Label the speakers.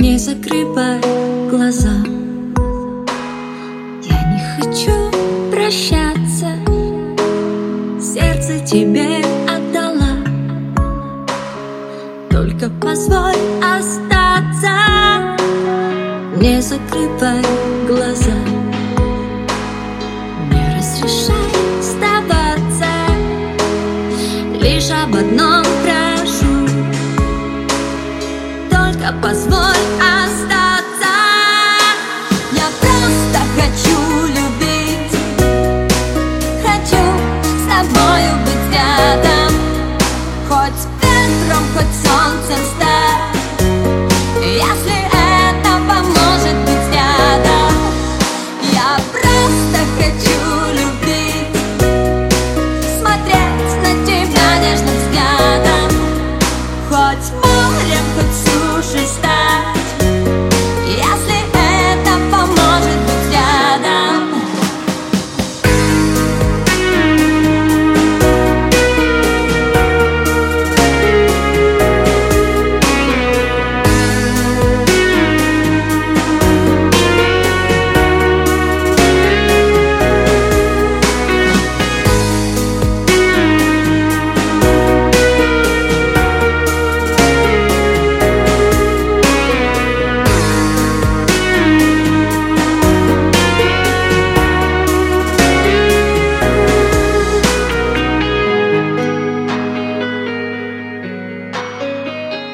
Speaker 1: Не закрывай глаза. Я не хочу прощаться. Сердце тебе отдала. Только позволь остаться. Не закрывай